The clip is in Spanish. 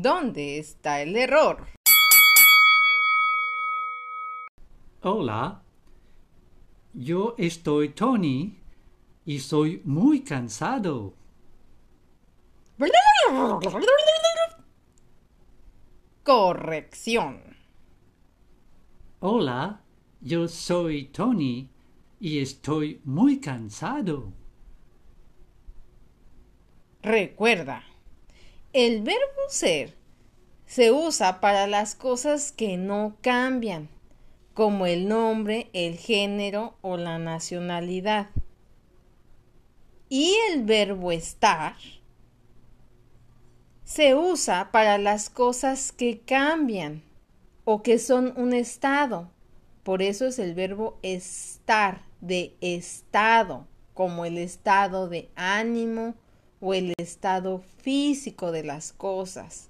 ¿Dónde está el error? Hola, yo estoy Tony y soy muy cansado. Corrección. Hola, yo soy Tony y estoy muy cansado. Recuerda, el verbo ser se usa para las cosas que no cambian, como el nombre, el género o la nacionalidad. Y el verbo estar se usa para las cosas que cambian o que son un estado. Por eso es el verbo estar, de estado, como el estado de ánimo o el estado físico de las cosas.